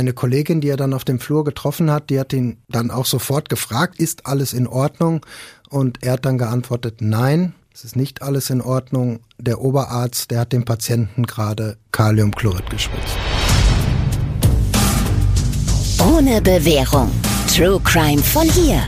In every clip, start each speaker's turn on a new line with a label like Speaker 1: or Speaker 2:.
Speaker 1: eine Kollegin, die er dann auf dem Flur getroffen hat, die hat ihn dann auch sofort gefragt, ist alles in Ordnung? Und er hat dann geantwortet, nein, es ist nicht alles in Ordnung. Der Oberarzt, der hat dem Patienten gerade Kaliumchlorid gespritzt.
Speaker 2: Ohne Bewährung. True Crime von hier.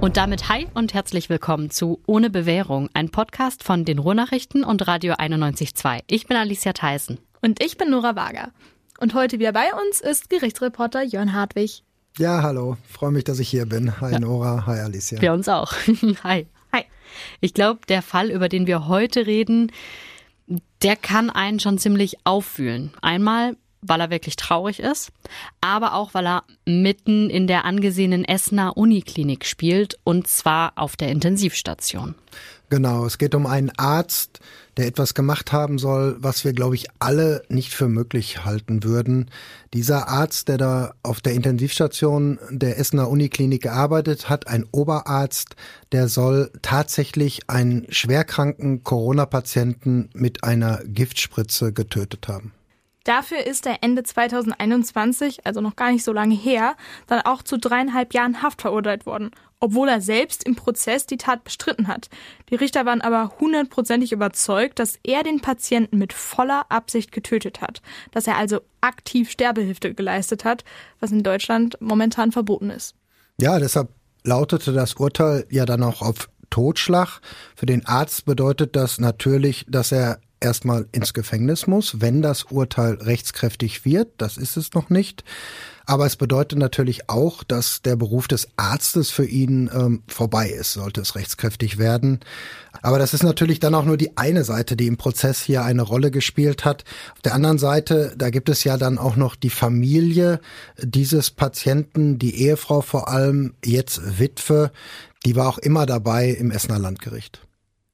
Speaker 3: Und damit hi und herzlich willkommen zu Ohne Bewährung, ein Podcast von den Ruhrnachrichten und Radio 91.2. Ich bin Alicia Theisen.
Speaker 4: Und ich bin Nora Wager. Und heute wieder bei uns ist Gerichtsreporter Jörn Hartwig.
Speaker 1: Ja, hallo. Freue mich, dass ich hier bin. Hi ja. Nora, hi Alicia.
Speaker 3: Wir uns auch. hi.
Speaker 4: Hi.
Speaker 3: Ich glaube, der Fall, über den wir heute reden, der kann einen schon ziemlich auffühlen. Einmal, weil er wirklich traurig ist, aber auch, weil er mitten in der angesehenen Essener Uniklinik spielt und zwar auf der Intensivstation.
Speaker 1: Genau, es geht um einen Arzt, der etwas gemacht haben soll, was wir, glaube ich, alle nicht für möglich halten würden. Dieser Arzt, der da auf der Intensivstation der Essener Uniklinik gearbeitet hat, ein Oberarzt, der soll tatsächlich einen schwerkranken Corona-Patienten mit einer Giftspritze getötet haben.
Speaker 4: Dafür ist er Ende 2021, also noch gar nicht so lange her, dann auch zu dreieinhalb Jahren Haft verurteilt worden, obwohl er selbst im Prozess die Tat bestritten hat. Die Richter waren aber hundertprozentig überzeugt, dass er den Patienten mit voller Absicht getötet hat, dass er also aktiv Sterbehilfe geleistet hat, was in Deutschland momentan verboten ist.
Speaker 1: Ja, deshalb lautete das Urteil ja dann auch auf Totschlag. Für den Arzt bedeutet das natürlich, dass er erstmal ins Gefängnis muss, wenn das Urteil rechtskräftig wird. Das ist es noch nicht. Aber es bedeutet natürlich auch, dass der Beruf des Arztes für ihn ähm, vorbei ist, sollte es rechtskräftig werden. Aber das ist natürlich dann auch nur die eine Seite, die im Prozess hier eine Rolle gespielt hat. Auf der anderen Seite, da gibt es ja dann auch noch die Familie dieses Patienten, die Ehefrau vor allem, jetzt Witwe, die war auch immer dabei im Essener Landgericht.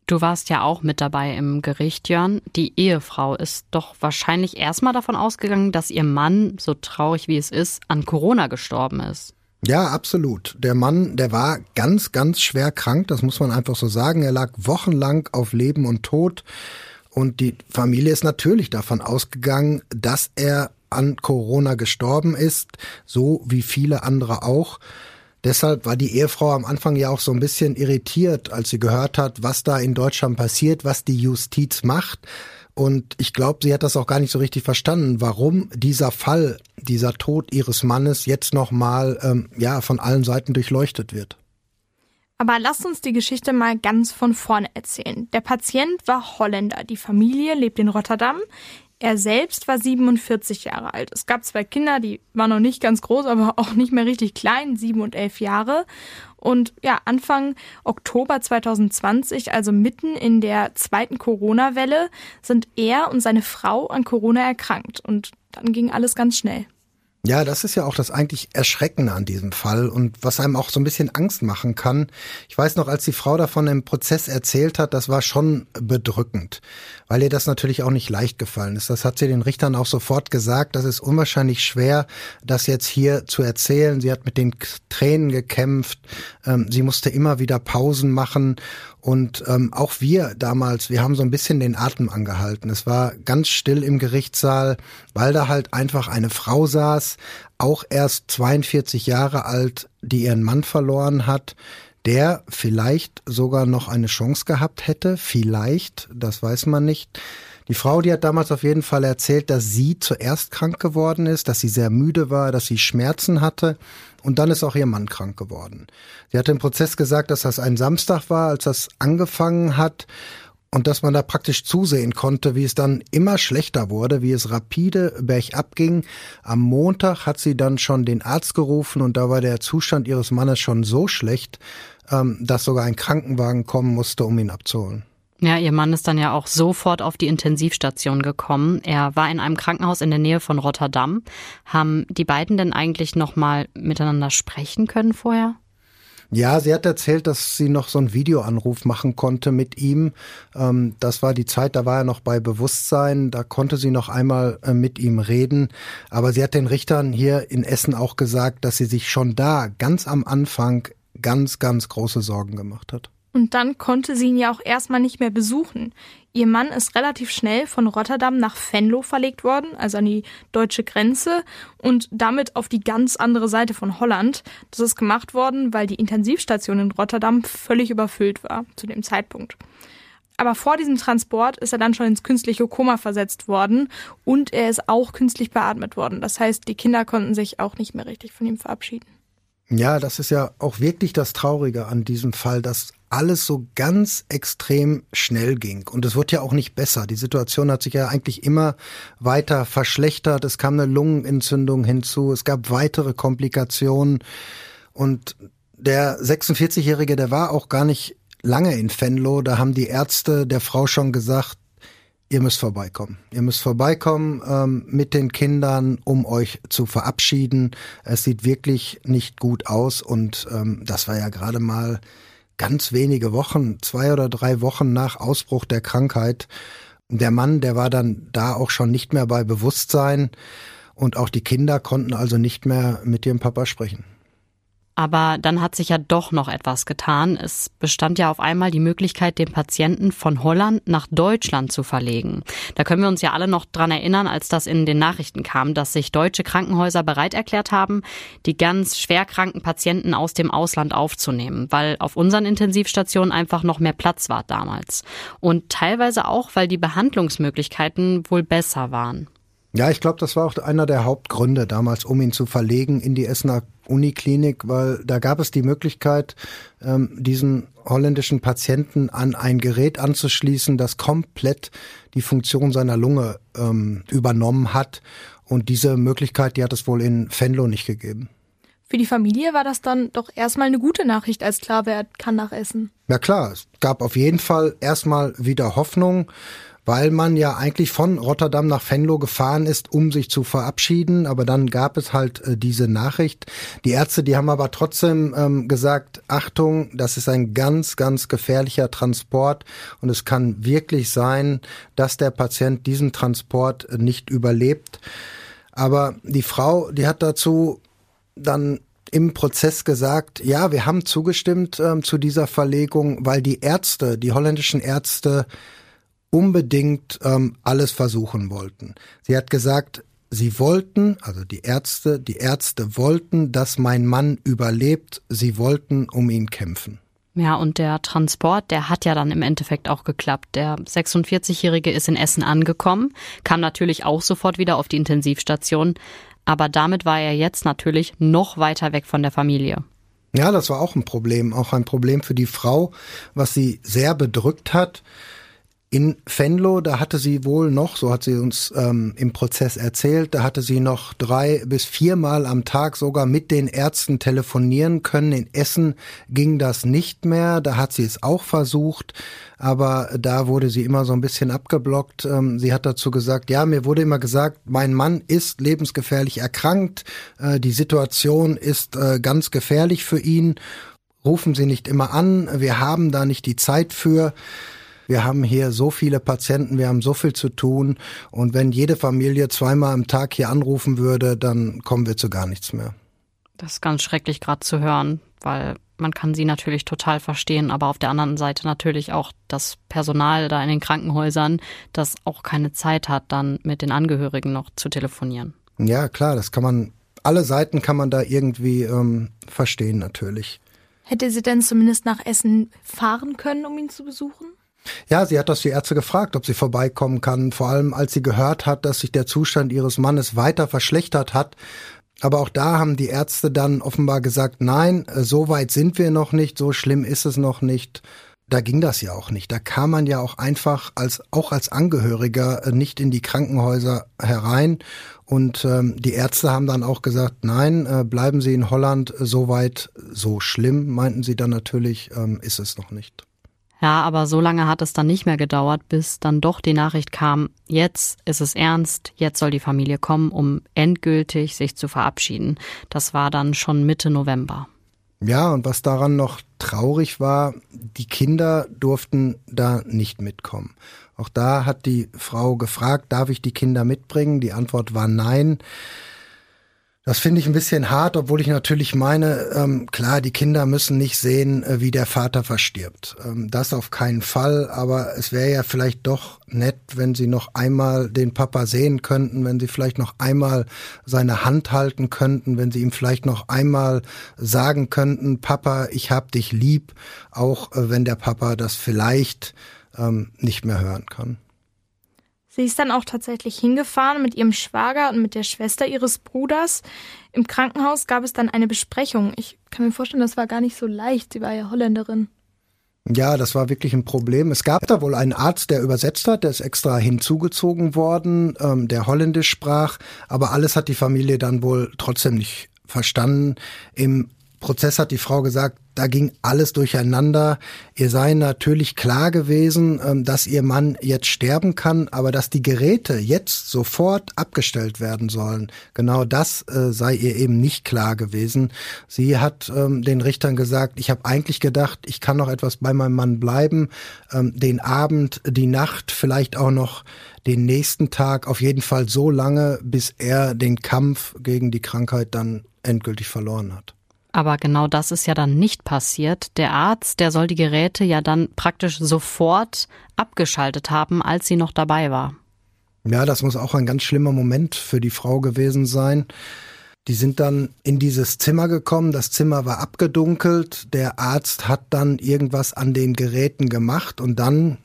Speaker 3: Du warst ja auch mit dabei im Gericht, Jörn. Die Ehefrau ist doch wahrscheinlich erstmal davon ausgegangen, dass ihr Mann, so traurig wie es ist, an Corona gestorben ist.
Speaker 1: Ja, absolut. Der Mann, der war ganz, ganz schwer krank, das muss man einfach so sagen. Er lag wochenlang auf Leben und Tod. Und die Familie ist natürlich davon ausgegangen, dass er an Corona gestorben ist, so wie viele andere auch. Deshalb war die Ehefrau am Anfang ja auch so ein bisschen irritiert, als sie gehört hat, was da in Deutschland passiert, was die Justiz macht. Und ich glaube, sie hat das auch gar nicht so richtig verstanden, warum dieser Fall, dieser Tod ihres Mannes jetzt nochmal ähm, ja, von allen Seiten durchleuchtet wird.
Speaker 4: Aber lasst uns die Geschichte mal ganz von vorne erzählen. Der Patient war Holländer, die Familie lebt in Rotterdam. Er selbst war 47 Jahre alt. Es gab zwei Kinder, die waren noch nicht ganz groß, aber auch nicht mehr richtig klein, sieben und elf Jahre. Und ja, Anfang Oktober 2020, also mitten in der zweiten Corona-Welle, sind er und seine Frau an Corona erkrankt. Und dann ging alles ganz schnell.
Speaker 1: Ja, das ist ja auch das eigentlich Erschreckende an diesem Fall und was einem auch so ein bisschen Angst machen kann. Ich weiß noch, als die Frau davon im Prozess erzählt hat, das war schon bedrückend, weil ihr das natürlich auch nicht leicht gefallen ist. Das hat sie den Richtern auch sofort gesagt. Das ist unwahrscheinlich schwer, das jetzt hier zu erzählen. Sie hat mit den Tränen gekämpft. Ähm, sie musste immer wieder Pausen machen und ähm, auch wir damals, wir haben so ein bisschen den Atem angehalten. Es war ganz still im Gerichtssaal, weil da halt einfach eine Frau saß, auch erst 42 Jahre alt, die ihren Mann verloren hat, der vielleicht sogar noch eine Chance gehabt hätte. Vielleicht, das weiß man nicht. Die Frau, die hat damals auf jeden Fall erzählt, dass sie zuerst krank geworden ist, dass sie sehr müde war, dass sie Schmerzen hatte und dann ist auch ihr Mann krank geworden. Sie hat im Prozess gesagt, dass das ein Samstag war, als das angefangen hat und dass man da praktisch zusehen konnte, wie es dann immer schlechter wurde, wie es rapide bergab ging. Am Montag hat sie dann schon den Arzt gerufen und da war der Zustand ihres Mannes schon so schlecht, ähm, dass sogar ein Krankenwagen kommen musste, um ihn abzuholen.
Speaker 3: Ja, ihr Mann ist dann ja auch sofort auf die Intensivstation gekommen. Er war in einem Krankenhaus in der Nähe von Rotterdam. Haben die beiden denn eigentlich noch mal miteinander sprechen können vorher?
Speaker 1: Ja, sie hat erzählt, dass sie noch so einen Videoanruf machen konnte mit ihm. Ähm, das war die Zeit, da war er noch bei Bewusstsein. Da konnte sie noch einmal äh, mit ihm reden. Aber sie hat den Richtern hier in Essen auch gesagt, dass sie sich schon da ganz am Anfang ganz, ganz große Sorgen gemacht hat.
Speaker 4: Und dann konnte sie ihn ja auch erstmal nicht mehr besuchen. Ihr Mann ist relativ schnell von Rotterdam nach Venlo verlegt worden, also an die deutsche Grenze und damit auf die ganz andere Seite von Holland. Das ist gemacht worden, weil die Intensivstation in Rotterdam völlig überfüllt war zu dem Zeitpunkt. Aber vor diesem Transport ist er dann schon ins künstliche Koma versetzt worden und er ist auch künstlich beatmet worden. Das heißt, die Kinder konnten sich auch nicht mehr richtig von ihm verabschieden.
Speaker 1: Ja, das ist ja auch wirklich das Traurige an diesem Fall, dass alles so ganz extrem schnell ging. Und es wird ja auch nicht besser. Die Situation hat sich ja eigentlich immer weiter verschlechtert. Es kam eine Lungenentzündung hinzu. Es gab weitere Komplikationen. Und der 46-Jährige, der war auch gar nicht lange in Venlo. Da haben die Ärzte der Frau schon gesagt, ihr müsst vorbeikommen. Ihr müsst vorbeikommen ähm, mit den Kindern, um euch zu verabschieden. Es sieht wirklich nicht gut aus und ähm, das war ja gerade mal ganz wenige Wochen, zwei oder drei Wochen nach Ausbruch der Krankheit. Der Mann, der war dann da auch schon nicht mehr bei Bewusstsein und auch die Kinder konnten also nicht mehr mit ihrem Papa sprechen.
Speaker 3: Aber dann hat sich ja doch noch etwas getan. Es bestand ja auf einmal die Möglichkeit, den Patienten von Holland nach Deutschland zu verlegen. Da können wir uns ja alle noch dran erinnern, als das in den Nachrichten kam, dass sich deutsche Krankenhäuser bereit erklärt haben, die ganz schwerkranken Patienten aus dem Ausland aufzunehmen, weil auf unseren Intensivstationen einfach noch mehr Platz war damals. Und teilweise auch, weil die Behandlungsmöglichkeiten wohl besser waren.
Speaker 1: Ja, ich glaube, das war auch einer der Hauptgründe damals, um ihn zu verlegen in die Essener Uniklinik, weil da gab es die Möglichkeit, ähm, diesen holländischen Patienten an ein Gerät anzuschließen, das komplett die Funktion seiner Lunge ähm, übernommen hat. Und diese Möglichkeit, die hat es wohl in Venlo nicht gegeben.
Speaker 4: Für die Familie war das dann doch erstmal eine gute Nachricht, als klar wer kann nach Essen.
Speaker 1: Ja klar, es gab auf jeden Fall erstmal wieder Hoffnung weil man ja eigentlich von Rotterdam nach Venlo gefahren ist, um sich zu verabschieden. Aber dann gab es halt äh, diese Nachricht. Die Ärzte, die haben aber trotzdem ähm, gesagt, Achtung, das ist ein ganz, ganz gefährlicher Transport und es kann wirklich sein, dass der Patient diesen Transport nicht überlebt. Aber die Frau, die hat dazu dann im Prozess gesagt, ja, wir haben zugestimmt ähm, zu dieser Verlegung, weil die Ärzte, die holländischen Ärzte, unbedingt ähm, alles versuchen wollten. Sie hat gesagt, sie wollten, also die Ärzte, die Ärzte wollten, dass mein Mann überlebt. Sie wollten um ihn kämpfen.
Speaker 3: Ja, und der Transport, der hat ja dann im Endeffekt auch geklappt. Der 46-Jährige ist in Essen angekommen, kam natürlich auch sofort wieder auf die Intensivstation, aber damit war er jetzt natürlich noch weiter weg von der Familie.
Speaker 1: Ja, das war auch ein Problem, auch ein Problem für die Frau, was sie sehr bedrückt hat. In Venlo, da hatte sie wohl noch, so hat sie uns ähm, im Prozess erzählt, da hatte sie noch drei bis viermal am Tag sogar mit den Ärzten telefonieren können. In Essen ging das nicht mehr, da hat sie es auch versucht, aber da wurde sie immer so ein bisschen abgeblockt. Ähm, sie hat dazu gesagt, ja, mir wurde immer gesagt, mein Mann ist lebensgefährlich erkrankt, äh, die Situation ist äh, ganz gefährlich für ihn. Rufen Sie nicht immer an, wir haben da nicht die Zeit für wir haben hier so viele Patienten, wir haben so viel zu tun und wenn jede Familie zweimal am Tag hier anrufen würde, dann kommen wir zu gar nichts mehr.
Speaker 3: Das ist ganz schrecklich gerade zu hören, weil man kann sie natürlich total verstehen, aber auf der anderen Seite natürlich auch das Personal da in den Krankenhäusern, das auch keine Zeit hat, dann mit den Angehörigen noch zu telefonieren.
Speaker 1: Ja, klar, das kann man, alle Seiten kann man da irgendwie ähm, verstehen natürlich.
Speaker 4: Hätte sie denn zumindest nach Essen fahren können, um ihn zu besuchen?
Speaker 1: Ja, sie hat das die Ärzte gefragt, ob sie vorbeikommen kann, vor allem als sie gehört hat, dass sich der Zustand ihres Mannes weiter verschlechtert hat. Aber auch da haben die Ärzte dann offenbar gesagt, nein, äh, so weit sind wir noch nicht, so schlimm ist es noch nicht. Da ging das ja auch nicht. Da kam man ja auch einfach als auch als Angehöriger äh, nicht in die Krankenhäuser herein. Und ähm, die Ärzte haben dann auch gesagt, nein, äh, bleiben Sie in Holland, so weit, so schlimm, meinten sie dann natürlich, ähm, ist es noch nicht.
Speaker 3: Ja, aber so lange hat es dann nicht mehr gedauert, bis dann doch die Nachricht kam, jetzt ist es ernst, jetzt soll die Familie kommen, um endgültig sich zu verabschieden. Das war dann schon Mitte November.
Speaker 1: Ja, und was daran noch traurig war, die Kinder durften da nicht mitkommen. Auch da hat die Frau gefragt, darf ich die Kinder mitbringen? Die Antwort war nein. Das finde ich ein bisschen hart, obwohl ich natürlich meine, ähm, klar, die Kinder müssen nicht sehen, äh, wie der Vater verstirbt. Ähm, das auf keinen Fall, aber es wäre ja vielleicht doch nett, wenn sie noch einmal den Papa sehen könnten, wenn sie vielleicht noch einmal seine Hand halten könnten, wenn sie ihm vielleicht noch einmal sagen könnten, Papa, ich hab dich lieb, auch äh, wenn der Papa das vielleicht ähm, nicht mehr hören kann.
Speaker 4: Sie ist dann auch tatsächlich hingefahren mit ihrem Schwager und mit der Schwester ihres Bruders. Im Krankenhaus gab es dann eine Besprechung. Ich kann mir vorstellen, das war gar nicht so leicht. Sie war ja Holländerin.
Speaker 1: Ja, das war wirklich ein Problem. Es gab da wohl einen Arzt, der übersetzt hat, der ist extra hinzugezogen worden, ähm, der Holländisch sprach, aber alles hat die Familie dann wohl trotzdem nicht verstanden. Im Prozess hat die Frau gesagt, da ging alles durcheinander. Ihr sei natürlich klar gewesen, ähm, dass ihr Mann jetzt sterben kann, aber dass die Geräte jetzt sofort abgestellt werden sollen, genau das äh, sei ihr eben nicht klar gewesen. Sie hat ähm, den Richtern gesagt, ich habe eigentlich gedacht, ich kann noch etwas bei meinem Mann bleiben, ähm, den Abend, die Nacht, vielleicht auch noch den nächsten Tag, auf jeden Fall so lange, bis er den Kampf gegen die Krankheit dann endgültig verloren hat.
Speaker 3: Aber genau das ist ja dann nicht passiert. Der Arzt, der soll die Geräte ja dann praktisch sofort abgeschaltet haben, als sie noch dabei war.
Speaker 1: Ja, das muss auch ein ganz schlimmer Moment für die Frau gewesen sein. Die sind dann in dieses Zimmer gekommen, das Zimmer war abgedunkelt, der Arzt hat dann irgendwas an den Geräten gemacht und dann,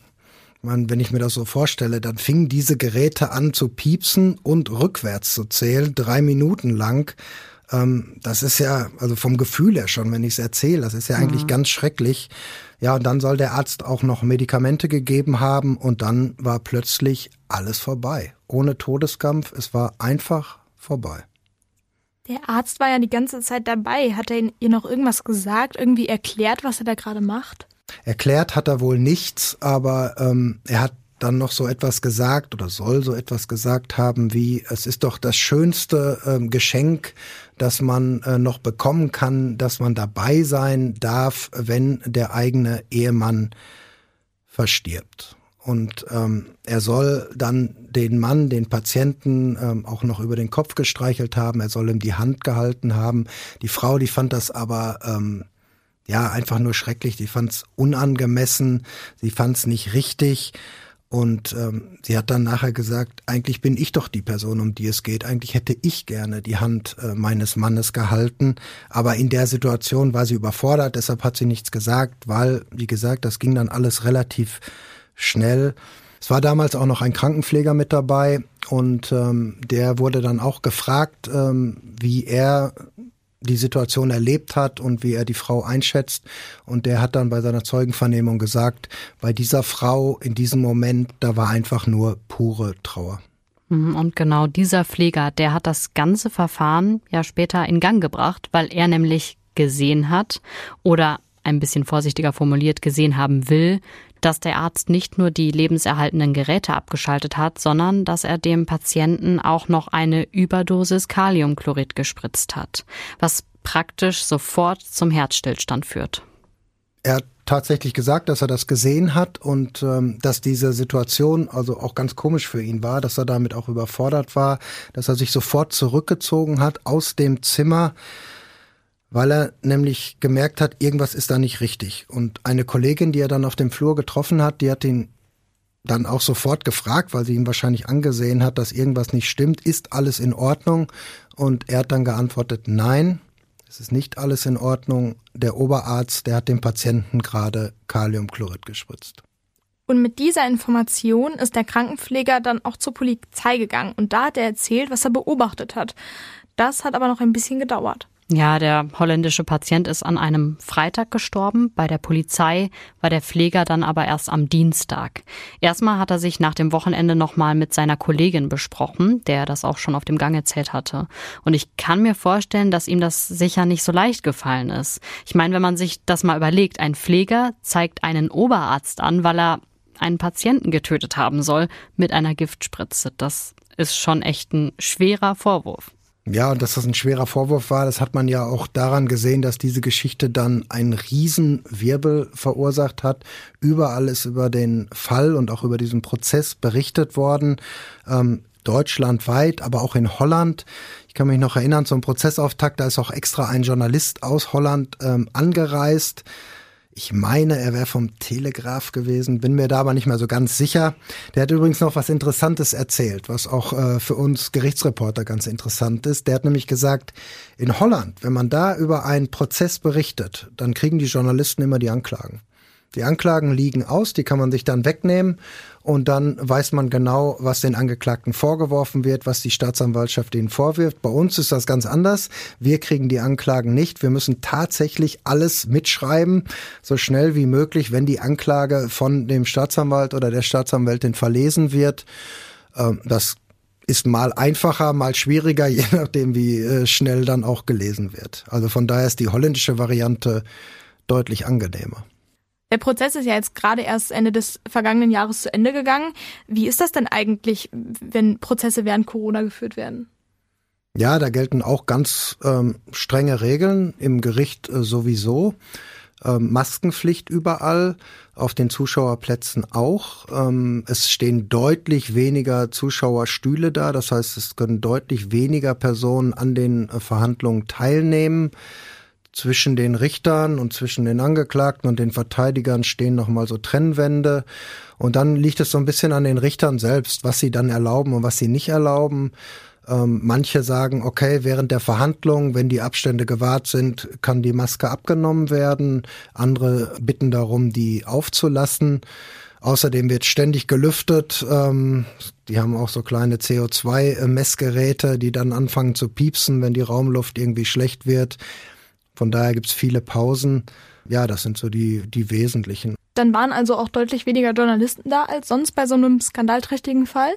Speaker 1: wenn ich mir das so vorstelle, dann fingen diese Geräte an zu piepsen und rückwärts zu zählen, drei Minuten lang. Ähm, das ist ja, also vom Gefühl her schon, wenn ich es erzähle, das ist ja eigentlich mhm. ganz schrecklich. Ja, und dann soll der Arzt auch noch Medikamente gegeben haben und dann war plötzlich alles vorbei. Ohne Todeskampf, es war einfach vorbei.
Speaker 4: Der Arzt war ja die ganze Zeit dabei. Hat er ihr noch irgendwas gesagt, irgendwie erklärt, was er da gerade macht?
Speaker 1: Erklärt hat er wohl nichts, aber ähm, er hat dann noch so etwas gesagt oder soll so etwas gesagt haben wie, es ist doch das schönste ähm, Geschenk, das man äh, noch bekommen kann, dass man dabei sein darf, wenn der eigene Ehemann verstirbt. Und ähm, er soll dann den Mann, den Patienten ähm, auch noch über den Kopf gestreichelt haben, er soll ihm die Hand gehalten haben. Die Frau, die fand das aber ähm, ja einfach nur schrecklich, die fand es unangemessen, sie fand es nicht richtig. Und ähm, sie hat dann nachher gesagt, eigentlich bin ich doch die Person, um die es geht. Eigentlich hätte ich gerne die Hand äh, meines Mannes gehalten. Aber in der Situation war sie überfordert, deshalb hat sie nichts gesagt, weil, wie gesagt, das ging dann alles relativ schnell. Es war damals auch noch ein Krankenpfleger mit dabei und ähm, der wurde dann auch gefragt, ähm, wie er die Situation erlebt hat und wie er die Frau einschätzt. Und der hat dann bei seiner Zeugenvernehmung gesagt, bei dieser Frau in diesem Moment, da war einfach nur pure Trauer.
Speaker 3: Mhm, und genau dieser Pfleger, der hat das ganze Verfahren ja später in Gang gebracht, weil er nämlich gesehen hat oder ein bisschen vorsichtiger formuliert gesehen haben will, dass der Arzt nicht nur die lebenserhaltenden Geräte abgeschaltet hat, sondern dass er dem Patienten auch noch eine Überdosis Kaliumchlorid gespritzt hat, was praktisch sofort zum Herzstillstand führt.
Speaker 1: Er hat tatsächlich gesagt, dass er das gesehen hat und ähm, dass diese Situation also auch ganz komisch für ihn war, dass er damit auch überfordert war, dass er sich sofort zurückgezogen hat aus dem Zimmer, weil er nämlich gemerkt hat, irgendwas ist da nicht richtig. Und eine Kollegin, die er dann auf dem Flur getroffen hat, die hat ihn dann auch sofort gefragt, weil sie ihn wahrscheinlich angesehen hat, dass irgendwas nicht stimmt, ist alles in Ordnung? Und er hat dann geantwortet, nein, es ist nicht alles in Ordnung. Der Oberarzt, der hat dem Patienten gerade Kaliumchlorid gespritzt.
Speaker 4: Und mit dieser Information ist der Krankenpfleger dann auch zur Polizei gegangen und da hat er erzählt, was er beobachtet hat. Das hat aber noch ein bisschen gedauert.
Speaker 3: Ja, der holländische Patient ist an einem Freitag gestorben. Bei der Polizei war der Pfleger dann aber erst am Dienstag. Erstmal hat er sich nach dem Wochenende nochmal mit seiner Kollegin besprochen, der das auch schon auf dem Gang erzählt hatte. Und ich kann mir vorstellen, dass ihm das sicher nicht so leicht gefallen ist. Ich meine, wenn man sich das mal überlegt, ein Pfleger zeigt einen Oberarzt an, weil er einen Patienten getötet haben soll mit einer Giftspritze. Das ist schon echt ein schwerer Vorwurf.
Speaker 1: Ja, und dass das ein schwerer Vorwurf war, das hat man ja auch daran gesehen, dass diese Geschichte dann einen Riesenwirbel verursacht hat. Überall ist über den Fall und auch über diesen Prozess berichtet worden. Ähm, deutschlandweit, aber auch in Holland. Ich kann mich noch erinnern, zum Prozessauftakt, da ist auch extra ein Journalist aus Holland ähm, angereist. Ich meine, er wäre vom Telegraph gewesen, bin mir da aber nicht mehr so ganz sicher. Der hat übrigens noch was Interessantes erzählt, was auch äh, für uns Gerichtsreporter ganz interessant ist. Der hat nämlich gesagt, in Holland, wenn man da über einen Prozess berichtet, dann kriegen die Journalisten immer die Anklagen. Die Anklagen liegen aus, die kann man sich dann wegnehmen und dann weiß man genau, was den Angeklagten vorgeworfen wird, was die Staatsanwaltschaft ihnen vorwirft. Bei uns ist das ganz anders. Wir kriegen die Anklagen nicht. Wir müssen tatsächlich alles mitschreiben, so schnell wie möglich, wenn die Anklage von dem Staatsanwalt oder der Staatsanwältin verlesen wird. Ähm, das ist mal einfacher, mal schwieriger, je nachdem, wie äh, schnell dann auch gelesen wird. Also von daher ist die holländische Variante deutlich angenehmer.
Speaker 4: Der Prozess ist ja jetzt gerade erst Ende des vergangenen Jahres zu Ende gegangen. Wie ist das denn eigentlich, wenn Prozesse während Corona geführt werden?
Speaker 1: Ja, da gelten auch ganz ähm, strenge Regeln im Gericht äh, sowieso. Ähm, Maskenpflicht überall, auf den Zuschauerplätzen auch. Ähm, es stehen deutlich weniger Zuschauerstühle da, das heißt, es können deutlich weniger Personen an den äh, Verhandlungen teilnehmen zwischen den Richtern und zwischen den Angeklagten und den Verteidigern stehen nochmal so Trennwände. Und dann liegt es so ein bisschen an den Richtern selbst, was sie dann erlauben und was sie nicht erlauben. Ähm, manche sagen, okay, während der Verhandlung, wenn die Abstände gewahrt sind, kann die Maske abgenommen werden. Andere bitten darum, die aufzulassen. Außerdem wird ständig gelüftet. Ähm, die haben auch so kleine CO2-Messgeräte, die dann anfangen zu piepsen, wenn die Raumluft irgendwie schlecht wird. Von daher gibt's viele Pausen. Ja, das sind so die, die wesentlichen.
Speaker 4: Dann waren also auch deutlich weniger Journalisten da als sonst bei so einem skandalträchtigen Fall?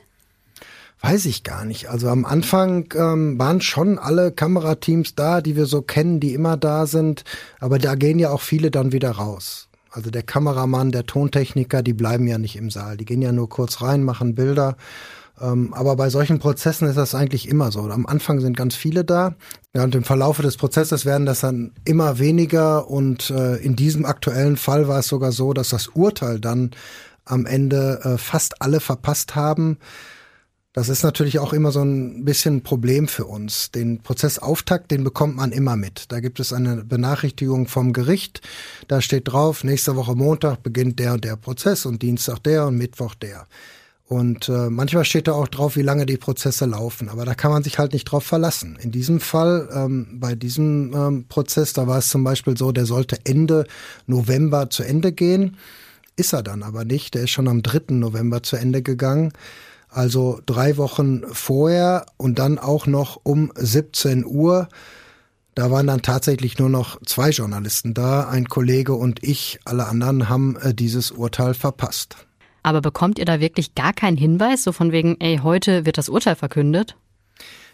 Speaker 1: Weiß ich gar nicht. Also am Anfang ähm, waren schon alle Kamerateams da, die wir so kennen, die immer da sind. Aber da gehen ja auch viele dann wieder raus. Also der Kameramann, der Tontechniker, die bleiben ja nicht im Saal. Die gehen ja nur kurz rein, machen Bilder aber bei solchen Prozessen ist das eigentlich immer so. Am Anfang sind ganz viele da. Ja, und im Verlaufe des Prozesses werden das dann immer weniger. Und äh, in diesem aktuellen Fall war es sogar so, dass das Urteil dann am Ende äh, fast alle verpasst haben. Das ist natürlich auch immer so ein bisschen ein Problem für uns. Den Prozessauftakt, den bekommt man immer mit. Da gibt es eine Benachrichtigung vom Gericht. Da steht drauf, nächste Woche Montag beginnt der und der Prozess und Dienstag der und Mittwoch der. Und äh, manchmal steht da auch drauf, wie lange die Prozesse laufen. Aber da kann man sich halt nicht drauf verlassen. In diesem Fall, ähm, bei diesem ähm, Prozess, da war es zum Beispiel so, der sollte Ende November zu Ende gehen. Ist er dann aber nicht. Der ist schon am 3. November zu Ende gegangen. Also drei Wochen vorher und dann auch noch um 17 Uhr. Da waren dann tatsächlich nur noch zwei Journalisten da, ein Kollege und ich. Alle anderen haben äh, dieses Urteil verpasst.
Speaker 3: Aber bekommt ihr da wirklich gar keinen Hinweis, so von wegen, ey, heute wird das Urteil verkündet?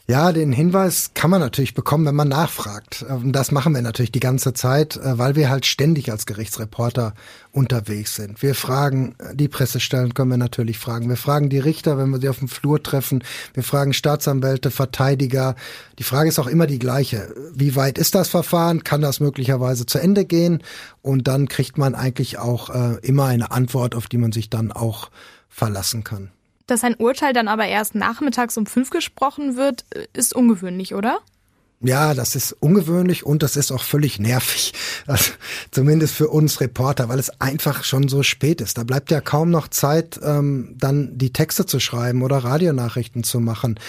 Speaker 1: Ja, den Hinweis kann man natürlich bekommen, wenn man nachfragt. Ähm, das machen wir natürlich die ganze Zeit, äh, weil wir halt ständig als Gerichtsreporter unterwegs sind. Wir fragen, äh, die Pressestellen können wir natürlich fragen. Wir fragen die Richter, wenn wir sie auf dem Flur treffen. Wir fragen Staatsanwälte, Verteidiger. Die Frage ist auch immer die gleiche. Wie weit ist das Verfahren? Kann das möglicherweise zu Ende gehen? Und dann kriegt man eigentlich auch äh, immer eine Antwort, auf die man sich dann auch verlassen kann.
Speaker 4: Dass ein Urteil dann aber erst nachmittags um fünf gesprochen wird, ist ungewöhnlich, oder?
Speaker 1: Ja, das ist ungewöhnlich und das ist auch völlig nervig. Also, zumindest für uns Reporter, weil es einfach schon so spät ist. Da bleibt ja kaum noch Zeit, ähm, dann die Texte zu schreiben oder Radionachrichten zu machen.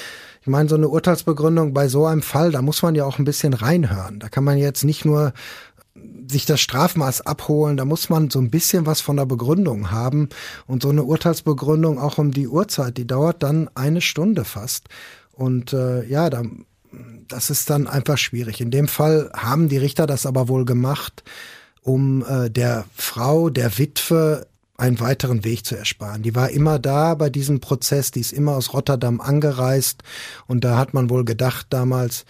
Speaker 1: Ich meine, so eine Urteilsbegründung bei so einem Fall, da muss man ja auch ein bisschen reinhören. Da kann man jetzt nicht nur sich das Strafmaß abholen, da muss man so ein bisschen was von der Begründung haben. Und so eine Urteilsbegründung auch um die Uhrzeit, die dauert dann eine Stunde fast. Und äh, ja, da, das ist dann einfach schwierig. In dem Fall haben die Richter das aber wohl gemacht, um äh, der Frau, der Witwe einen weiteren Weg zu ersparen. Die war immer da bei diesem Prozess, die ist immer aus Rotterdam angereist und da hat man wohl gedacht damals,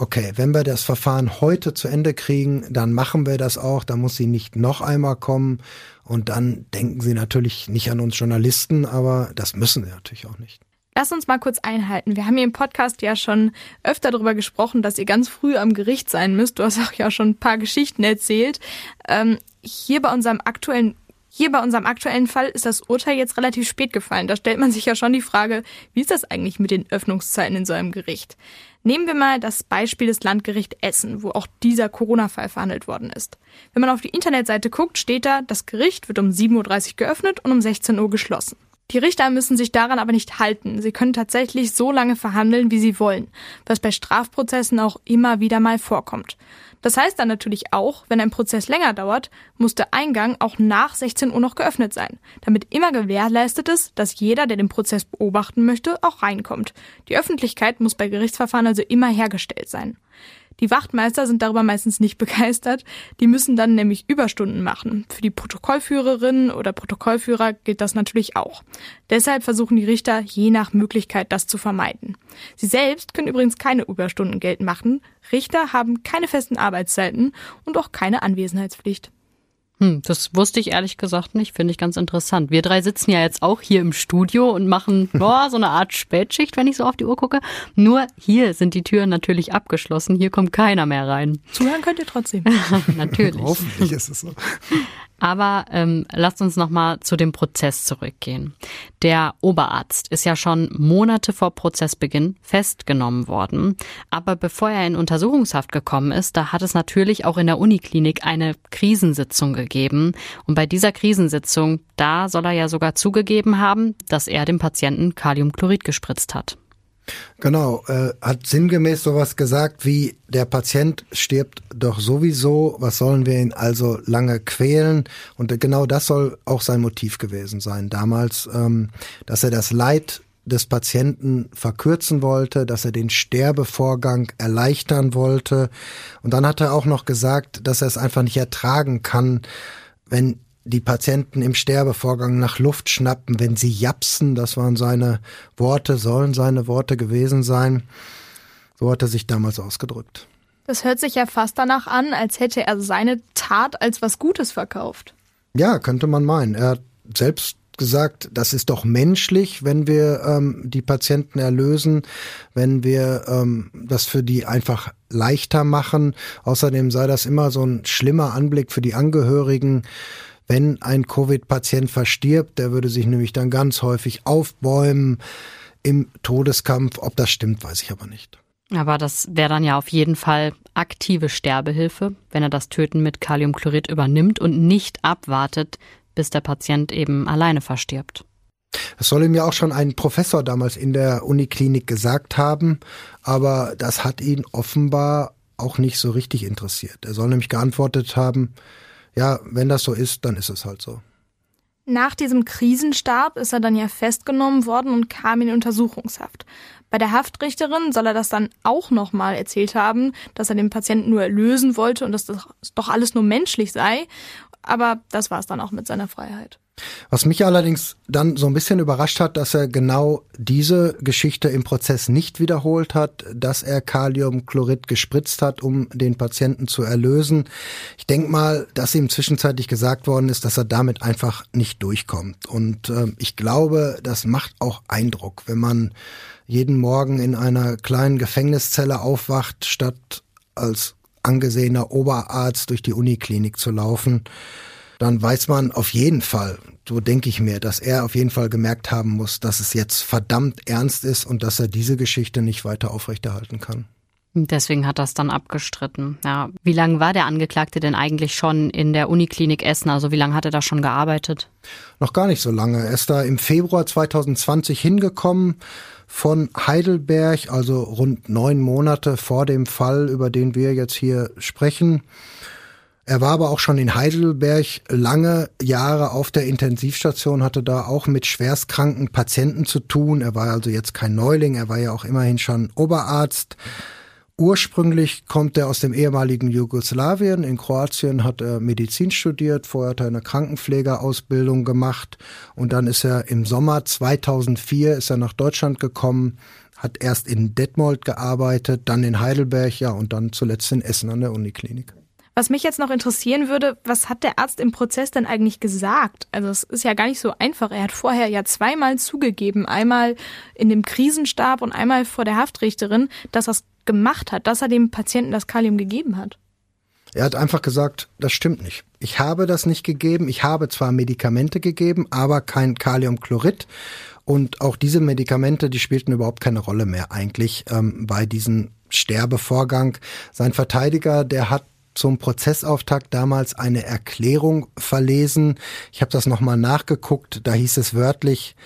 Speaker 1: okay, wenn wir das Verfahren heute zu Ende kriegen, dann machen wir das auch, dann muss sie nicht noch einmal kommen und dann denken sie natürlich nicht an uns Journalisten, aber das müssen sie natürlich auch nicht.
Speaker 4: Lass uns mal kurz einhalten. Wir haben hier im Podcast ja schon öfter darüber gesprochen, dass ihr ganz früh am Gericht sein müsst. Du hast auch ja schon ein paar Geschichten erzählt. Ähm, hier bei unserem aktuellen Hier bei unserem aktuellen Fall ist das Urteil jetzt relativ spät gefallen. Da stellt man sich ja schon die Frage, wie ist das eigentlich mit den Öffnungszeiten in so einem Gericht? Nehmen wir mal das Beispiel des Landgericht Essen, wo auch dieser Corona-Fall verhandelt worden ist. Wenn man auf die Internetseite guckt, steht da, das Gericht wird um 7.30 Uhr geöffnet und um 16 Uhr geschlossen. Die Richter müssen sich daran aber nicht halten. Sie können tatsächlich so lange verhandeln, wie sie wollen, was bei Strafprozessen auch immer wieder mal vorkommt. Das heißt dann natürlich auch, wenn ein Prozess länger dauert, muss der Eingang auch nach 16 Uhr noch geöffnet sein, damit immer gewährleistet ist, dass jeder, der den Prozess beobachten möchte, auch reinkommt. Die Öffentlichkeit muss bei Gerichtsverfahren also immer hergestellt sein. Die Wachtmeister sind darüber meistens nicht begeistert. Die müssen dann nämlich Überstunden machen. Für die Protokollführerin oder Protokollführer gilt das natürlich auch. Deshalb versuchen die Richter je nach Möglichkeit das zu vermeiden. Sie selbst können übrigens keine Überstunden geltend machen. Richter haben keine festen Arbeitszeiten und auch keine Anwesenheitspflicht.
Speaker 3: Hm, das wusste ich ehrlich gesagt nicht, finde ich ganz interessant. Wir drei sitzen ja jetzt auch hier im Studio und machen boah, so eine Art Spätschicht, wenn ich so auf die Uhr gucke. Nur hier sind die Türen natürlich abgeschlossen, hier kommt keiner mehr rein.
Speaker 4: Zuhören könnt ihr trotzdem.
Speaker 3: natürlich.
Speaker 1: Hoffentlich ist es so.
Speaker 3: Aber ähm, lasst uns nochmal zu dem Prozess zurückgehen. Der Oberarzt ist ja schon Monate vor Prozessbeginn festgenommen worden. Aber bevor er in Untersuchungshaft gekommen ist, da hat es natürlich auch in der Uniklinik eine Krisensitzung gegeben. Und bei dieser Krisensitzung, da soll er ja sogar zugegeben haben, dass er dem Patienten Kaliumchlorid gespritzt hat.
Speaker 1: Genau, äh, hat sinngemäß sowas gesagt wie, der Patient stirbt doch sowieso, was sollen wir ihn also lange quälen? Und genau das soll auch sein Motiv gewesen sein damals, ähm, dass er das Leid des Patienten verkürzen wollte, dass er den Sterbevorgang erleichtern wollte. Und dann hat er auch noch gesagt, dass er es einfach nicht ertragen kann, wenn die Patienten im Sterbevorgang nach Luft schnappen, wenn sie japsen, das waren seine Worte, sollen seine Worte gewesen sein. So hat er sich damals ausgedrückt.
Speaker 4: Das hört sich ja fast danach an, als hätte er seine Tat als was Gutes verkauft.
Speaker 1: Ja, könnte man meinen. Er hat selbst gesagt, das ist doch menschlich, wenn wir ähm, die Patienten erlösen, wenn wir ähm, das für die einfach leichter machen. Außerdem sei das immer so ein schlimmer Anblick für die Angehörigen, wenn ein Covid-Patient verstirbt, der würde sich nämlich dann ganz häufig aufbäumen im Todeskampf. Ob das stimmt, weiß ich aber nicht.
Speaker 3: Aber das wäre dann ja auf jeden Fall aktive Sterbehilfe, wenn er das Töten mit Kaliumchlorid übernimmt und nicht abwartet, bis der Patient eben alleine verstirbt.
Speaker 1: Das soll ihm ja auch schon ein Professor damals in der Uniklinik gesagt haben, aber das hat ihn offenbar auch nicht so richtig interessiert. Er soll nämlich geantwortet haben, ja, wenn das so ist, dann ist es halt so.
Speaker 4: Nach diesem Krisenstab ist er dann ja festgenommen worden und kam in Untersuchungshaft. Bei der Haftrichterin soll er das dann auch nochmal erzählt haben, dass er den Patienten nur erlösen wollte und dass das doch alles nur menschlich sei. Aber das war es dann auch mit seiner Freiheit.
Speaker 1: Was mich allerdings dann so ein bisschen überrascht hat, dass er genau diese Geschichte im Prozess nicht wiederholt hat, dass er Kaliumchlorid gespritzt hat, um den Patienten zu erlösen. Ich denke mal, dass ihm zwischenzeitlich gesagt worden ist, dass er damit einfach nicht durchkommt. Und äh, ich glaube, das macht auch Eindruck, wenn man jeden Morgen in einer kleinen Gefängniszelle aufwacht, statt als angesehener Oberarzt durch die Uniklinik zu laufen dann weiß man auf jeden Fall, so denke ich mir, dass er auf jeden Fall gemerkt haben muss, dass es jetzt verdammt ernst ist und dass er diese Geschichte nicht weiter aufrechterhalten kann.
Speaker 3: Deswegen hat er es dann abgestritten. Ja. Wie lange war der Angeklagte denn eigentlich schon in der Uniklinik Essen? Also wie lange hat er da schon gearbeitet?
Speaker 1: Noch gar nicht so lange. Er ist da im Februar 2020 hingekommen von Heidelberg, also rund neun Monate vor dem Fall, über den wir jetzt hier sprechen. Er war aber auch schon in Heidelberg lange Jahre auf der Intensivstation, hatte da auch mit schwerstkranken Patienten zu tun. Er war also jetzt kein Neuling, er war ja auch immerhin schon Oberarzt. Ursprünglich kommt er aus dem ehemaligen Jugoslawien. In Kroatien hat er Medizin studiert, vorher hat er eine Krankenpflegerausbildung gemacht und dann ist er im Sommer 2004 ist er nach Deutschland gekommen, hat erst in Detmold gearbeitet, dann in Heidelberg, ja und dann zuletzt in Essen an der Uniklinik.
Speaker 4: Was mich jetzt noch interessieren würde, was hat der Arzt im Prozess denn eigentlich gesagt? Also es ist ja gar nicht so einfach. Er hat vorher ja zweimal zugegeben, einmal in dem Krisenstab und einmal vor der Haftrichterin, dass er es gemacht hat, dass er dem Patienten das Kalium gegeben hat.
Speaker 1: Er hat einfach gesagt, das stimmt nicht. Ich habe das nicht gegeben. Ich habe zwar Medikamente gegeben, aber kein Kaliumchlorid. Und auch diese Medikamente, die spielten überhaupt keine Rolle mehr eigentlich ähm, bei diesem Sterbevorgang. Sein Verteidiger, der hat zum Prozessauftakt damals eine Erklärung verlesen. Ich habe das nochmal nachgeguckt. Da hieß es wörtlich,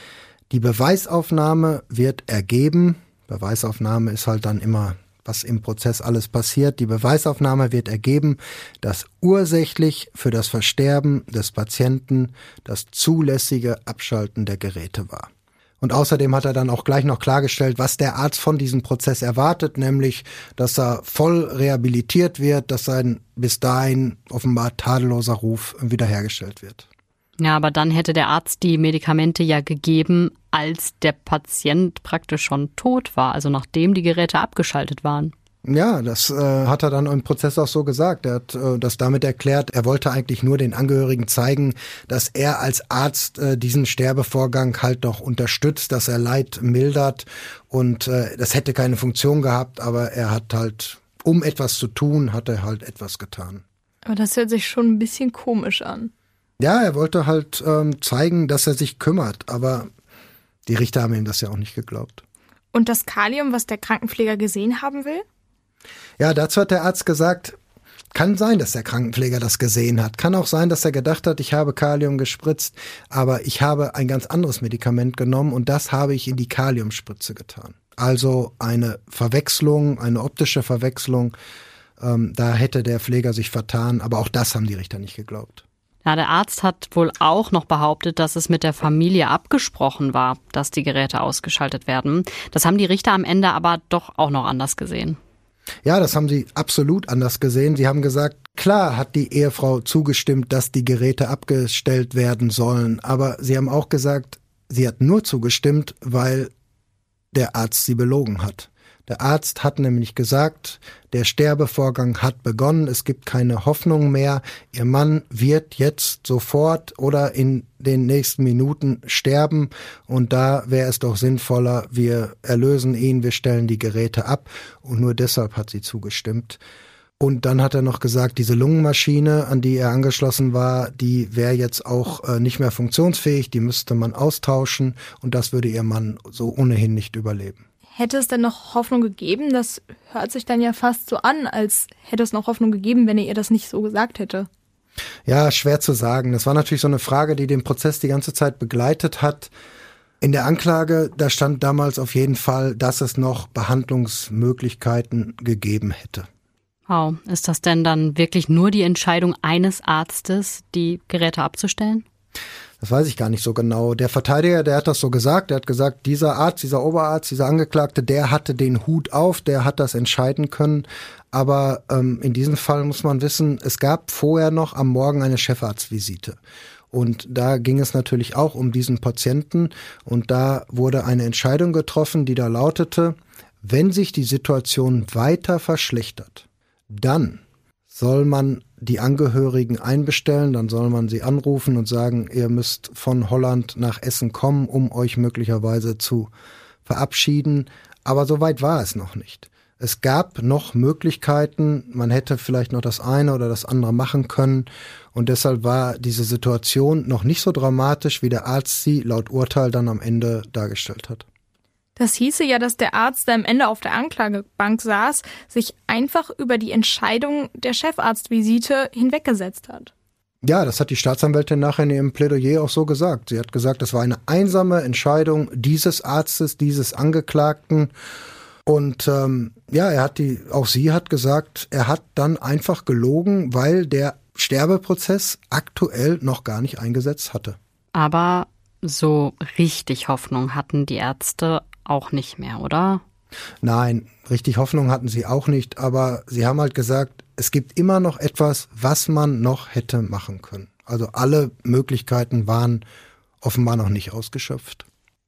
Speaker 1: die Beweisaufnahme wird ergeben. Beweisaufnahme ist halt dann immer was im Prozess alles passiert. Die Beweisaufnahme wird ergeben, dass ursächlich für das Versterben des Patienten das zulässige Abschalten der Geräte war. Und außerdem hat er dann auch gleich noch klargestellt, was der Arzt von diesem Prozess erwartet, nämlich, dass er voll rehabilitiert wird, dass sein bis dahin offenbar tadelloser Ruf wiederhergestellt wird.
Speaker 3: Ja, aber dann hätte der Arzt die Medikamente ja gegeben, als der Patient praktisch schon tot war, also nachdem die Geräte abgeschaltet waren.
Speaker 1: Ja, das äh, hat er dann im Prozess auch so gesagt. Er hat äh, das damit erklärt, er wollte eigentlich nur den Angehörigen zeigen, dass er als Arzt äh, diesen Sterbevorgang halt noch unterstützt, dass er Leid mildert und äh, das hätte keine Funktion gehabt, aber er hat halt, um etwas zu tun, hat er halt etwas getan.
Speaker 4: Aber das hört sich schon ein bisschen komisch an.
Speaker 1: Ja, er wollte halt ähm, zeigen, dass er sich kümmert, aber die Richter haben ihm das ja auch nicht geglaubt.
Speaker 4: Und das Kalium, was der Krankenpfleger gesehen haben will?
Speaker 1: Ja, dazu hat der Arzt gesagt, kann sein, dass der Krankenpfleger das gesehen hat. Kann auch sein, dass er gedacht hat, ich habe Kalium gespritzt, aber ich habe ein ganz anderes Medikament genommen und das habe ich in die Kaliumspritze getan. Also eine Verwechslung, eine optische Verwechslung. Ähm, da hätte der Pfleger sich vertan, aber auch das haben die Richter nicht geglaubt.
Speaker 3: Ja, der Arzt hat wohl auch noch behauptet, dass es mit der Familie abgesprochen war, dass die Geräte ausgeschaltet werden. Das haben die Richter am Ende aber doch auch noch anders gesehen.
Speaker 1: Ja, das haben sie absolut anders gesehen. Sie haben gesagt, klar hat die Ehefrau zugestimmt, dass die Geräte abgestellt werden sollen, aber sie haben auch gesagt, sie hat nur zugestimmt, weil der Arzt sie belogen hat. Der Arzt hat nämlich gesagt, der Sterbevorgang hat begonnen, es gibt keine Hoffnung mehr, Ihr Mann wird jetzt sofort oder in den nächsten Minuten sterben und da wäre es doch sinnvoller, wir erlösen ihn, wir stellen die Geräte ab und nur deshalb hat sie zugestimmt. Und dann hat er noch gesagt, diese Lungenmaschine, an die er angeschlossen war, die wäre jetzt auch äh, nicht mehr funktionsfähig, die müsste man austauschen und das würde ihr Mann so ohnehin nicht überleben.
Speaker 4: Hätte es denn noch Hoffnung gegeben? Das hört sich dann ja fast so an, als hätte es noch Hoffnung gegeben, wenn er ihr das nicht so gesagt hätte.
Speaker 1: Ja, schwer zu sagen. Das war natürlich so eine Frage, die den Prozess die ganze Zeit begleitet hat. In der Anklage, da stand damals auf jeden Fall, dass es noch Behandlungsmöglichkeiten gegeben hätte.
Speaker 3: Wow, ist das denn dann wirklich nur die Entscheidung eines Arztes, die Geräte abzustellen?
Speaker 1: Das weiß ich gar nicht so genau. Der Verteidiger, der hat das so gesagt. Der hat gesagt, dieser Arzt, dieser Oberarzt, dieser Angeklagte, der hatte den Hut auf, der hat das entscheiden können. Aber ähm, in diesem Fall muss man wissen, es gab vorher noch am Morgen eine Chefarztvisite. Und da ging es natürlich auch um diesen Patienten. Und da wurde eine Entscheidung getroffen, die da lautete, wenn sich die Situation weiter verschlechtert, dann soll man die Angehörigen einbestellen, dann soll man sie anrufen und sagen, ihr müsst von Holland nach Essen kommen, um euch möglicherweise zu verabschieden. Aber so weit war es noch nicht. Es gab noch Möglichkeiten, man hätte vielleicht noch das eine oder das andere machen können und deshalb war diese Situation noch nicht so dramatisch, wie der Arzt sie laut Urteil dann am Ende dargestellt hat.
Speaker 4: Das hieße ja, dass der Arzt, der am Ende auf der Anklagebank saß, sich einfach über die Entscheidung der Chefarztvisite hinweggesetzt hat.
Speaker 1: Ja, das hat die Staatsanwältin nachher in ihrem Plädoyer auch so gesagt. Sie hat gesagt, das war eine einsame Entscheidung dieses Arztes, dieses Angeklagten. Und ähm, ja, er hat die, auch sie hat gesagt, er hat dann einfach gelogen, weil der Sterbeprozess aktuell noch gar nicht eingesetzt hatte.
Speaker 3: Aber so richtig Hoffnung hatten die Ärzte auch nicht mehr, oder?
Speaker 1: Nein, richtig Hoffnung hatten sie auch nicht, aber sie haben halt gesagt, es gibt immer noch etwas, was man noch hätte machen können. Also alle Möglichkeiten waren offenbar noch nicht ausgeschöpft.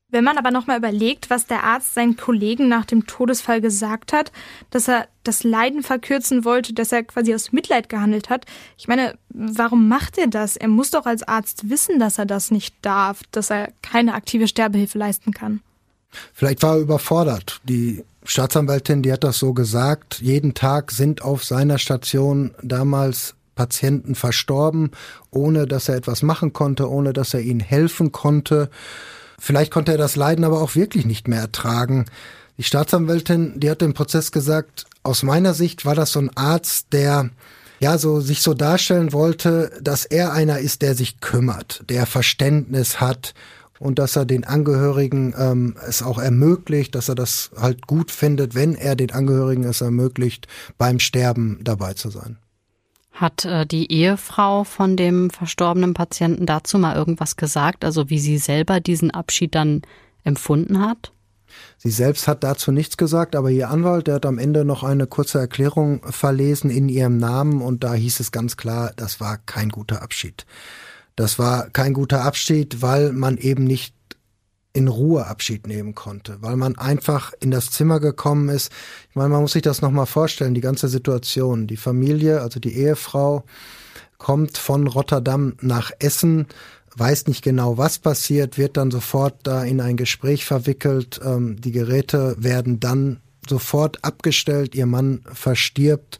Speaker 4: Wenn man aber nochmal überlegt, was der Arzt seinen Kollegen nach dem Todesfall gesagt hat, dass er das Leiden verkürzen wollte, dass er quasi aus Mitleid gehandelt hat. Ich meine, warum macht er das? Er muss doch als Arzt wissen, dass er das nicht darf, dass er keine aktive Sterbehilfe leisten kann.
Speaker 1: Vielleicht war er überfordert. Die Staatsanwältin, die hat das so gesagt, jeden Tag sind auf seiner Station damals Patienten verstorben, ohne dass er etwas machen konnte, ohne dass er ihnen helfen konnte. Vielleicht konnte er das Leiden aber auch wirklich nicht mehr ertragen. Die Staatsanwältin, die hat im Prozess gesagt, aus meiner Sicht war das so ein Arzt, der ja so sich so darstellen wollte, dass er einer ist, der sich kümmert, der Verständnis hat und dass er den Angehörigen ähm, es auch ermöglicht, dass er das halt gut findet, wenn er den Angehörigen es ermöglicht, beim Sterben dabei zu sein.
Speaker 3: Hat äh, die Ehefrau von dem verstorbenen Patienten dazu mal irgendwas gesagt, also wie sie selber diesen Abschied dann empfunden hat?
Speaker 1: Sie selbst hat dazu nichts gesagt, aber ihr Anwalt, der hat am Ende noch eine kurze Erklärung verlesen in ihrem Namen und da hieß es ganz klar, das war kein guter Abschied. Das war kein guter Abschied, weil man eben nicht in Ruhe Abschied nehmen konnte, weil man einfach in das Zimmer gekommen ist. Ich meine, man muss sich das nochmal vorstellen, die ganze Situation. Die Familie, also die Ehefrau, kommt von Rotterdam nach Essen, weiß nicht genau, was passiert, wird dann sofort da in ein Gespräch verwickelt. Ähm, die Geräte werden dann sofort abgestellt, ihr Mann verstirbt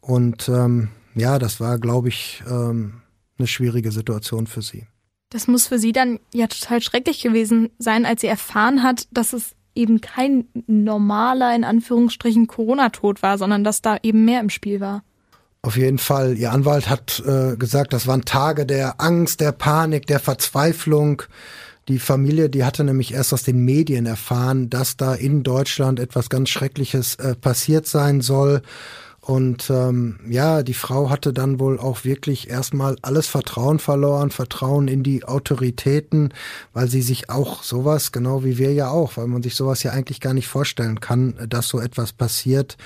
Speaker 1: und ähm, ja, das war, glaube ich, ähm, eine schwierige Situation für sie.
Speaker 4: Das muss für sie dann ja total schrecklich gewesen sein, als sie erfahren hat, dass es eben kein normaler, in Anführungsstrichen, Corona-Tod war, sondern dass da eben mehr im Spiel war.
Speaker 1: Auf jeden Fall. Ihr Anwalt hat äh, gesagt, das waren Tage der Angst, der Panik, der Verzweiflung. Die Familie, die hatte nämlich erst aus den Medien erfahren, dass da in Deutschland etwas ganz Schreckliches äh, passiert sein soll. Und ähm, ja, die Frau hatte dann wohl auch wirklich erstmal alles Vertrauen verloren, Vertrauen in die Autoritäten, weil sie sich auch sowas, genau wie wir ja auch, weil man sich sowas ja eigentlich gar nicht vorstellen kann, dass so etwas passiert.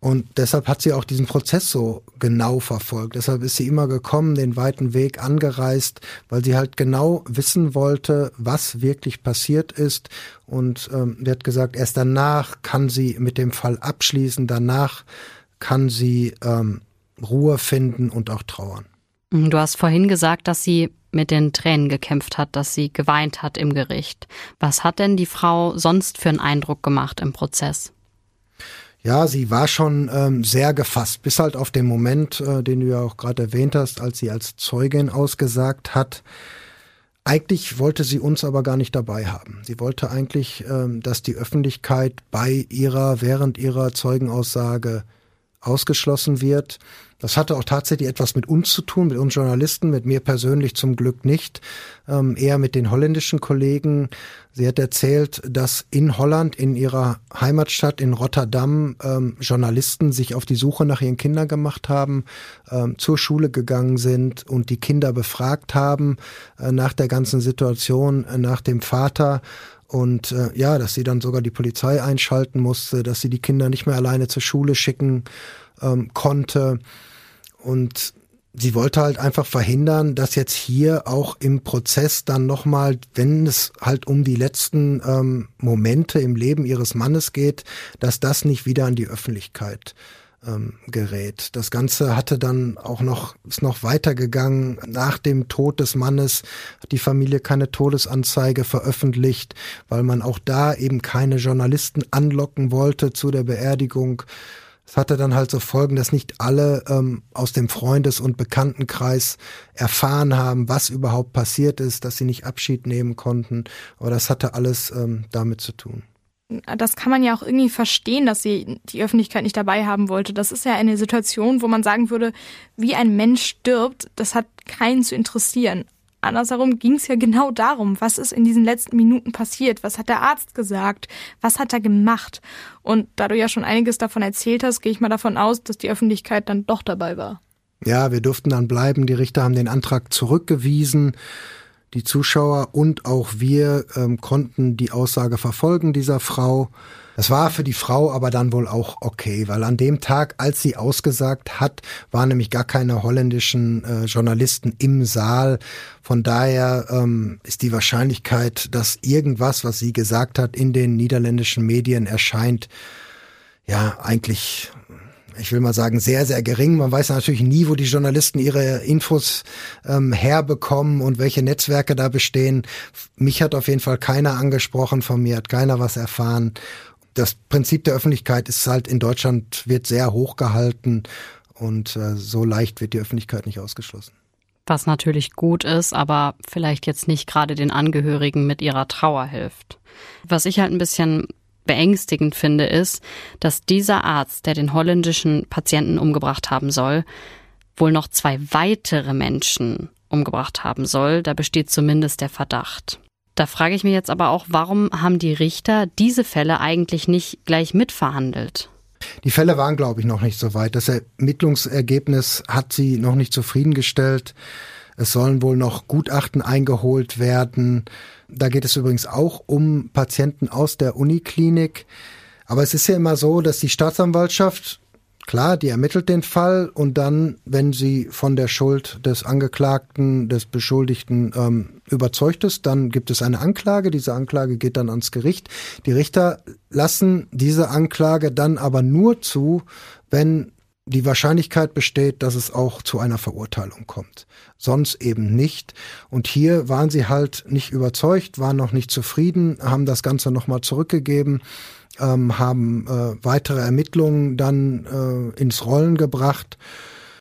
Speaker 1: Und deshalb hat sie auch diesen Prozess so genau verfolgt. Deshalb ist sie immer gekommen, den weiten Weg angereist, weil sie halt genau wissen wollte, was wirklich passiert ist. Und ähm, hat gesagt, erst danach kann sie mit dem Fall abschließen, danach kann sie ähm, Ruhe finden und auch trauern.
Speaker 3: Mhm, du hast vorhin gesagt, dass sie mit den Tränen gekämpft hat, dass sie geweint hat im Gericht. Was hat denn die Frau sonst für einen Eindruck gemacht im Prozess?
Speaker 1: Ja, sie war schon ähm, sehr gefasst, bis halt auf den Moment, äh, den du ja auch gerade erwähnt hast, als sie als Zeugin ausgesagt hat. Eigentlich wollte sie uns aber gar nicht dabei haben. Sie wollte eigentlich, ähm, dass die Öffentlichkeit bei ihrer, während ihrer Zeugenaussage ausgeschlossen wird. Das hatte auch tatsächlich etwas mit uns zu tun, mit uns Journalisten, mit mir persönlich zum Glück nicht, ähm, eher mit den holländischen Kollegen. Sie hat erzählt, dass in Holland, in ihrer Heimatstadt in Rotterdam, ähm, Journalisten sich auf die Suche nach ihren Kindern gemacht haben, ähm, zur Schule gegangen sind und die Kinder befragt haben äh, nach der ganzen Situation, äh, nach dem Vater und äh, ja, dass sie dann sogar die Polizei einschalten musste, dass sie die Kinder nicht mehr alleine zur Schule schicken ähm, konnte. Und sie wollte halt einfach verhindern, dass jetzt hier auch im Prozess dann nochmal, wenn es halt um die letzten ähm, Momente im Leben ihres Mannes geht, dass das nicht wieder an die Öffentlichkeit ähm, gerät. Das Ganze hatte dann auch noch, ist noch weitergegangen. Nach dem Tod des Mannes hat die Familie keine Todesanzeige veröffentlicht, weil man auch da eben keine Journalisten anlocken wollte zu der Beerdigung. Es hatte dann halt so Folgen, dass nicht alle ähm, aus dem Freundes- und Bekanntenkreis erfahren haben, was überhaupt passiert ist, dass sie nicht Abschied nehmen konnten. Aber das hatte alles ähm, damit zu tun
Speaker 4: das kann man ja auch irgendwie verstehen, dass sie die Öffentlichkeit nicht dabei haben wollte. Das ist ja eine Situation, wo man sagen würde, wie ein Mensch stirbt, das hat keinen zu interessieren. Andersherum ging es ja genau darum, was ist in diesen letzten Minuten passiert, was hat der Arzt gesagt, was hat er gemacht. Und da du ja schon einiges davon erzählt hast, gehe ich mal davon aus, dass die Öffentlichkeit dann doch dabei war.
Speaker 1: Ja, wir durften dann bleiben. Die Richter haben den Antrag zurückgewiesen. Die Zuschauer und auch wir ähm, konnten die Aussage verfolgen dieser Frau. Es war für die Frau aber dann wohl auch okay, weil an dem Tag, als sie ausgesagt hat, waren nämlich gar keine holländischen äh, Journalisten im Saal. Von daher ähm, ist die Wahrscheinlichkeit, dass irgendwas, was sie gesagt hat, in den niederländischen Medien erscheint, ja, eigentlich ich will mal sagen, sehr, sehr gering. Man weiß natürlich nie, wo die Journalisten ihre Infos ähm, herbekommen und welche Netzwerke da bestehen. Mich hat auf jeden Fall keiner angesprochen, von mir hat keiner was erfahren. Das Prinzip der Öffentlichkeit ist halt in Deutschland wird sehr hoch gehalten und äh, so leicht wird die Öffentlichkeit nicht ausgeschlossen.
Speaker 3: Was natürlich gut ist, aber vielleicht jetzt nicht gerade den Angehörigen mit ihrer Trauer hilft. Was ich halt ein bisschen beängstigend finde, ist, dass dieser Arzt, der den holländischen Patienten umgebracht haben soll, wohl noch zwei weitere Menschen umgebracht haben soll. Da besteht zumindest der Verdacht. Da frage ich mich jetzt aber auch, warum haben die Richter diese Fälle eigentlich nicht gleich mitverhandelt?
Speaker 1: Die Fälle waren, glaube ich, noch nicht so weit. Das Ermittlungsergebnis hat sie noch nicht zufriedengestellt. Es sollen wohl noch Gutachten eingeholt werden. Da geht es übrigens auch um Patienten aus der Uniklinik. Aber es ist ja immer so, dass die Staatsanwaltschaft Klar, die ermittelt den Fall und dann, wenn sie von der Schuld des Angeklagten, des Beschuldigten ähm, überzeugt ist, dann gibt es eine Anklage. Diese Anklage geht dann ans Gericht. Die Richter lassen diese Anklage dann aber nur zu, wenn die Wahrscheinlichkeit besteht, dass es auch zu einer Verurteilung kommt. Sonst eben nicht. Und hier waren sie halt nicht überzeugt, waren noch nicht zufrieden, haben das Ganze nochmal zurückgegeben ähm, haben äh, weitere Ermittlungen dann äh, ins Rollen gebracht.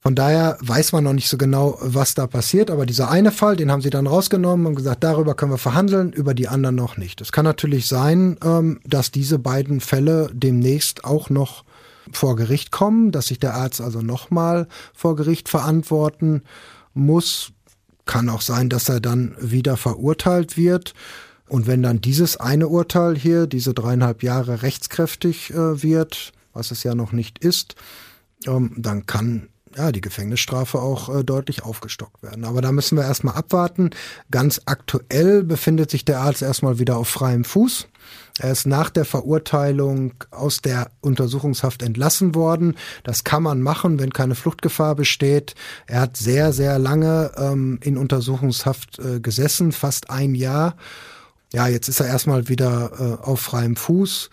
Speaker 1: Von daher weiß man noch nicht so genau, was da passiert, aber dieser eine Fall, den haben sie dann rausgenommen und gesagt, darüber können wir verhandeln, über die anderen noch nicht. Es kann natürlich sein, ähm, dass diese beiden Fälle demnächst auch noch vor Gericht kommen, dass sich der Arzt also nochmal vor Gericht verantworten muss. Kann auch sein, dass er dann wieder verurteilt wird. Und wenn dann dieses eine Urteil hier, diese dreieinhalb Jahre rechtskräftig äh, wird, was es ja noch nicht ist, ähm, dann kann ja die Gefängnisstrafe auch äh, deutlich aufgestockt werden. Aber da müssen wir erstmal abwarten. Ganz aktuell befindet sich der Arzt erstmal wieder auf freiem Fuß. Er ist nach der Verurteilung aus der Untersuchungshaft entlassen worden. Das kann man machen, wenn keine Fluchtgefahr besteht. Er hat sehr, sehr lange ähm, in Untersuchungshaft äh, gesessen, fast ein Jahr ja, jetzt ist er erstmal wieder äh, auf freiem Fuß.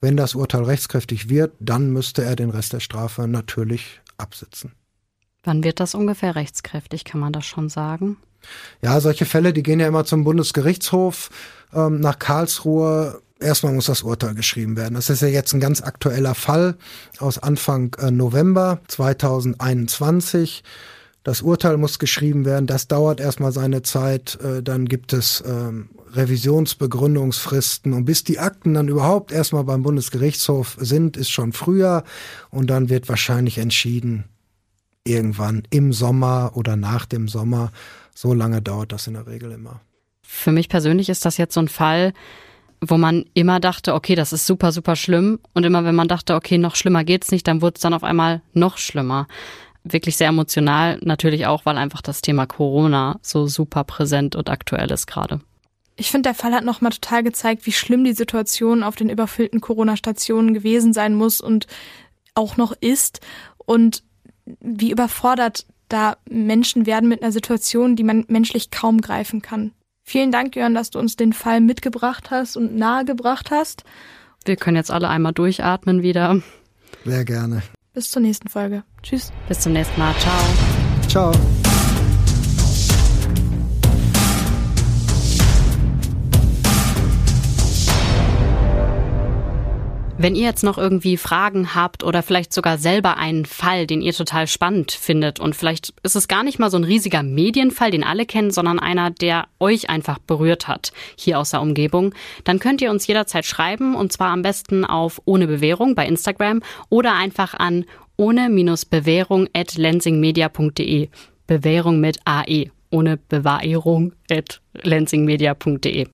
Speaker 1: Wenn das Urteil rechtskräftig wird, dann müsste er den Rest der Strafe natürlich absitzen.
Speaker 3: Wann wird das ungefähr rechtskräftig, kann man das schon sagen?
Speaker 1: Ja, solche Fälle, die gehen ja immer zum Bundesgerichtshof ähm, nach Karlsruhe. Erstmal muss das Urteil geschrieben werden. Das ist ja jetzt ein ganz aktueller Fall aus Anfang äh, November 2021. Das Urteil muss geschrieben werden. Das dauert erstmal seine Zeit. Äh, dann gibt es ähm, Revisionsbegründungsfristen und bis die Akten dann überhaupt erstmal beim Bundesgerichtshof sind, ist schon früher und dann wird wahrscheinlich entschieden irgendwann im Sommer oder nach dem Sommer. So lange dauert das in der Regel immer.
Speaker 3: Für mich persönlich ist das jetzt so ein Fall, wo man immer dachte, okay, das ist super, super schlimm. Und immer wenn man dachte, okay, noch schlimmer geht's nicht, dann wurde es dann auf einmal noch schlimmer. Wirklich sehr emotional, natürlich auch, weil einfach das Thema Corona so super präsent und aktuell ist gerade.
Speaker 4: Ich finde, der Fall hat nochmal total gezeigt, wie schlimm die Situation auf den überfüllten Corona-Stationen gewesen sein muss und auch noch ist und wie überfordert da Menschen werden mit einer Situation, die man menschlich kaum greifen kann. Vielen Dank, Jörn, dass du uns den Fall mitgebracht hast und nahegebracht hast.
Speaker 3: Wir können jetzt alle einmal durchatmen wieder.
Speaker 1: Sehr gerne.
Speaker 4: Bis zur nächsten Folge. Tschüss.
Speaker 3: Bis zum nächsten Mal. Ciao.
Speaker 1: Ciao.
Speaker 3: Wenn ihr jetzt noch irgendwie Fragen habt oder vielleicht sogar selber einen Fall, den ihr total spannend findet und vielleicht ist es gar nicht mal so ein riesiger Medienfall, den alle kennen, sondern einer, der euch einfach berührt hat hier aus der Umgebung, dann könnt ihr uns jederzeit schreiben und zwar am besten auf ohne Bewährung bei Instagram oder einfach an ohne-bewährung at lensingmedia.de. Bewährung mit AE. Ohne Bewahrung at lensingmedia.de.